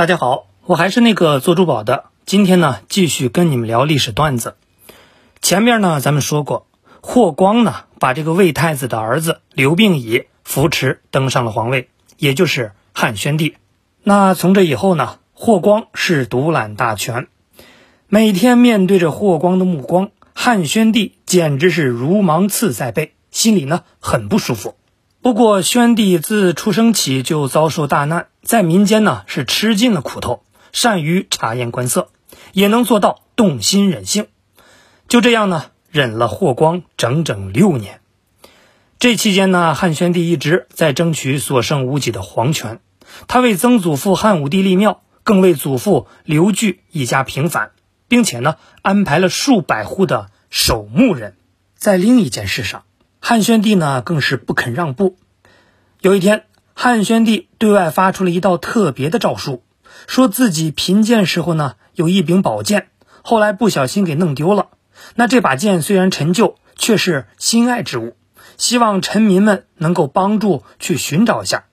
大家好，我还是那个做珠宝的。今天呢，继续跟你们聊历史段子。前面呢，咱们说过，霍光呢，把这个魏太子的儿子刘病已扶持登上了皇位，也就是汉宣帝。那从这以后呢，霍光是独揽大权，每天面对着霍光的目光，汉宣帝简直是如芒刺在背，心里呢很不舒服。不过，宣帝自出生起就遭受大难，在民间呢是吃尽了苦头，善于察言观色，也能做到动心忍性。就这样呢，忍了霍光整整六年。这期间呢，汉宣帝一直在争取所剩无几的皇权。他为曾祖父汉武帝立庙，更为祖父刘据一家平反，并且呢，安排了数百户的守墓人。在另一件事上。汉宣帝呢，更是不肯让步。有一天，汉宣帝对外发出了一道特别的诏书，说自己贫贱时候呢，有一柄宝剑，后来不小心给弄丢了。那这把剑虽然陈旧，却是心爱之物，希望臣民们能够帮助去寻找一下。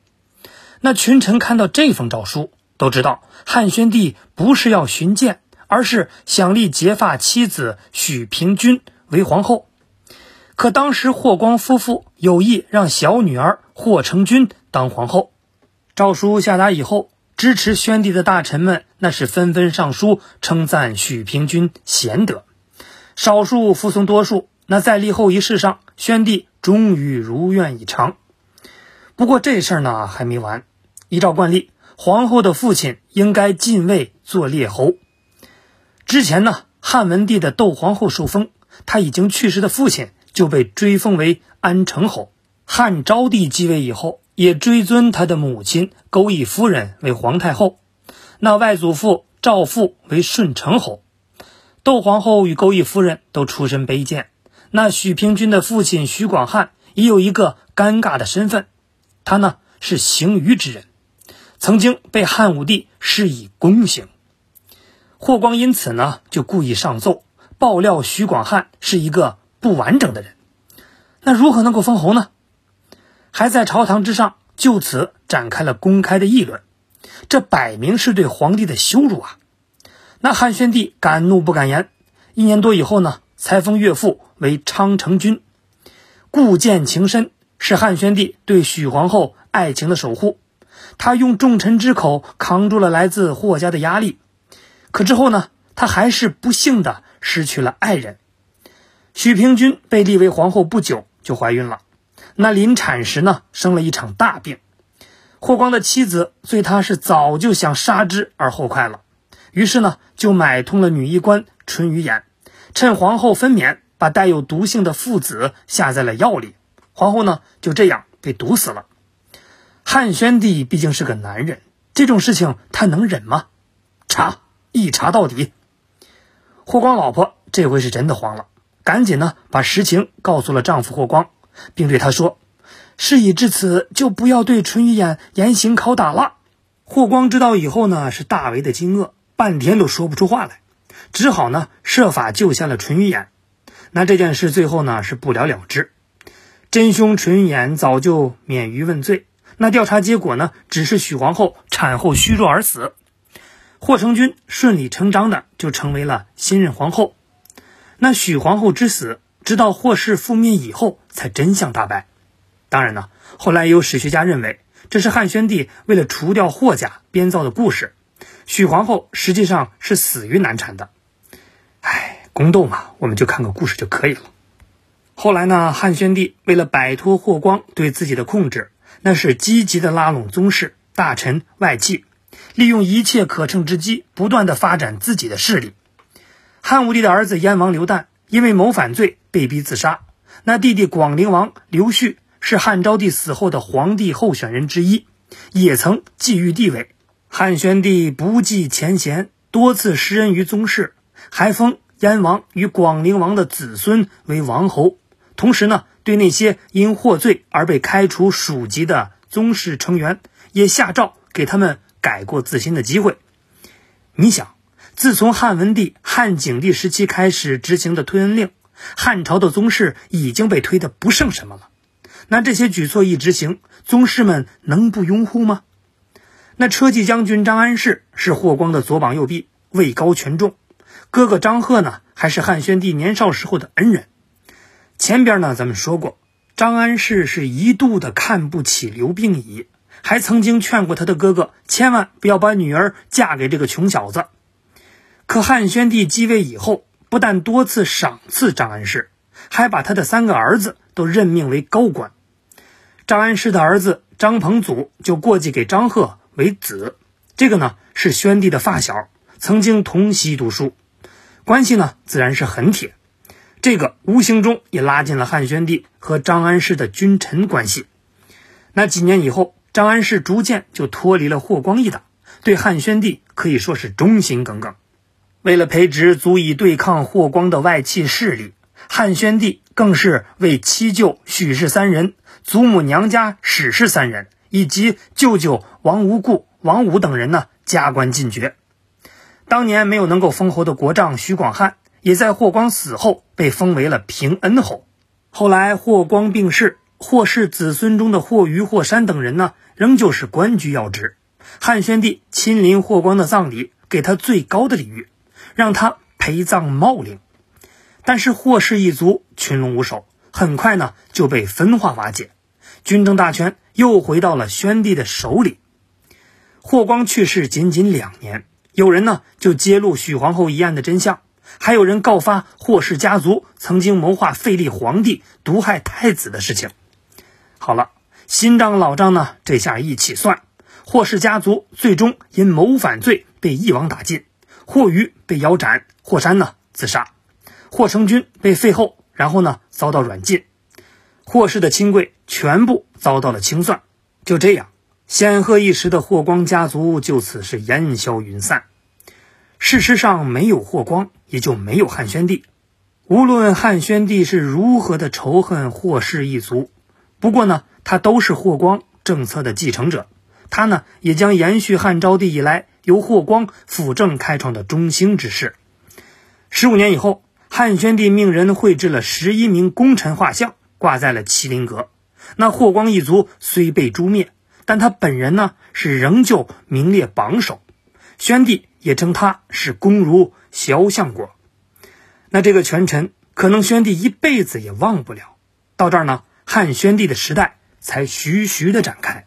那群臣看到这封诏书，都知道汉宣帝不是要寻剑，而是想立结发妻子许平君为皇后。可当时霍光夫妇有意让小女儿霍成君当皇后，诏书下达以后，支持宣帝的大臣们那是纷纷上书称赞许平君贤德，少数服从多数。那在立后一事上，宣帝终于如愿以偿。不过这事儿呢还没完，依照惯例，皇后的父亲应该进位做列侯。之前呢，汉文帝的窦皇后受封，他已经去世的父亲。就被追封为安成侯。汉昭帝继位以后，也追尊他的母亲钩弋夫人为皇太后。那外祖父赵父为顺成侯。窦皇后与钩弋夫人都出身卑贱。那许平君的父亲许广汉也有一个尴尬的身份，他呢是行于之人，曾经被汉武帝施以宫刑。霍光因此呢就故意上奏爆料许广汉是一个。不完整的人，那如何能够封侯呢？还在朝堂之上就此展开了公开的议论，这摆明是对皇帝的羞辱啊！那汉宣帝敢怒不敢言，一年多以后呢，才封岳父为昌城君，故见情深，是汉宣帝对许皇后爱情的守护。他用重臣之口扛住了来自霍家的压力，可之后呢，他还是不幸的失去了爱人。许平君被立为皇后不久就怀孕了，那临产时呢，生了一场大病。霍光的妻子对他是早就想杀之而后快了，于是呢，就买通了女医官淳于衍，趁皇后分娩，把带有毒性的附子下在了药里，皇后呢就这样被毒死了。汉宣帝毕竟是个男人，这种事情他能忍吗？查一查到底。霍光老婆这回是真的慌了。赶紧呢，把实情告诉了丈夫霍光，并对他说：“事已至此，就不要对淳于衍严刑拷打了。”霍光知道以后呢，是大为的惊愕，半天都说不出话来，只好呢设法救下了淳于衍。那这件事最后呢是不了了之，真凶淳于衍早就免于问罪。那调查结果呢，只是许皇后产后虚弱而死，霍成君顺理成章的就成为了新任皇后。那许皇后之死，直到霍氏覆灭以后，才真相大白。当然呢，后来有史学家认为，这是汉宣帝为了除掉霍家编造的故事。许皇后实际上是死于难产的。哎，宫斗嘛，我们就看个故事就可以了。后来呢，汉宣帝为了摆脱霍光对自己的控制，那是积极的拉拢宗室、大臣、外戚，利用一切可乘之机，不断的发展自己的势力。汉武帝的儿子燕王刘旦因为谋反罪被逼自杀。那弟弟广陵王刘旭是汉昭帝死后的皇帝候选人之一，也曾觊觎帝位。汉宣帝不计前嫌，多次施恩于宗室，还封燕王与广陵王的子孙为王侯。同时呢，对那些因获罪而被开除属籍的宗室成员，也下诏给他们改过自新的机会。你想？自从汉文帝、汉景帝时期开始执行的推恩令，汉朝的宗室已经被推得不剩什么了。那这些举措一执行，宗室们能不拥护吗？那车骑将军张安世是霍光的左膀右臂，位高权重。哥哥张贺呢，还是汉宣帝年少时候的恩人。前边呢，咱们说过，张安世是一度的看不起刘病已，还曾经劝过他的哥哥，千万不要把女儿嫁给这个穷小子。可汉宣帝继位以后，不但多次赏赐张安世，还把他的三个儿子都任命为高官。张安世的儿子张彭祖就过继给张贺为子，这个呢是宣帝的发小，曾经同席读书，关系呢自然是很铁。这个无形中也拉近了汉宣帝和张安世的君臣关系。那几年以后，张安世逐渐就脱离了霍光一党，对汉宣帝可以说是忠心耿耿。为了培植足以对抗霍光的外戚势力，汉宣帝更是为七舅许氏三人、祖母娘家史氏三人以及舅舅王无故、王武等人呢加官进爵。当年没有能够封侯的国丈徐广汉。也在霍光死后被封为了平恩侯。后来霍光病逝，霍氏子孙中的霍余、霍山等人呢，仍旧是官居要职。汉宣帝亲临霍光的葬礼，给他最高的礼遇，让他陪葬茂陵。但是霍氏一族群龙无首，很快呢就被分化瓦解，军政大权又回到了宣帝的手里。霍光去世仅仅两年，有人呢就揭露许皇后一案的真相。还有人告发霍氏家族曾经谋划废立皇帝、毒害太子的事情。好了，新账老账呢，这下一起算，霍氏家族最终因谋反罪被一网打尽，霍余被腰斩，霍山呢自杀，霍成君被废后，然后呢遭到软禁，霍氏的亲贵全部遭到了清算。就这样，显赫一时的霍光家族就此是烟消云散。事实上，没有霍光，也就没有汉宣帝。无论汉宣帝是如何的仇恨霍氏一族，不过呢，他都是霍光政策的继承者。他呢，也将延续汉昭帝以来由霍光辅政开创的中兴之势。十五年以后，汉宣帝命人绘制了十一名功臣画像，挂在了麒麟阁。那霍光一族虽被诛灭，但他本人呢，是仍旧名列榜首。宣帝。也称他是公如肖像国，那这个权臣可能宣帝一辈子也忘不了。到这儿呢，汉宣帝的时代才徐徐的展开。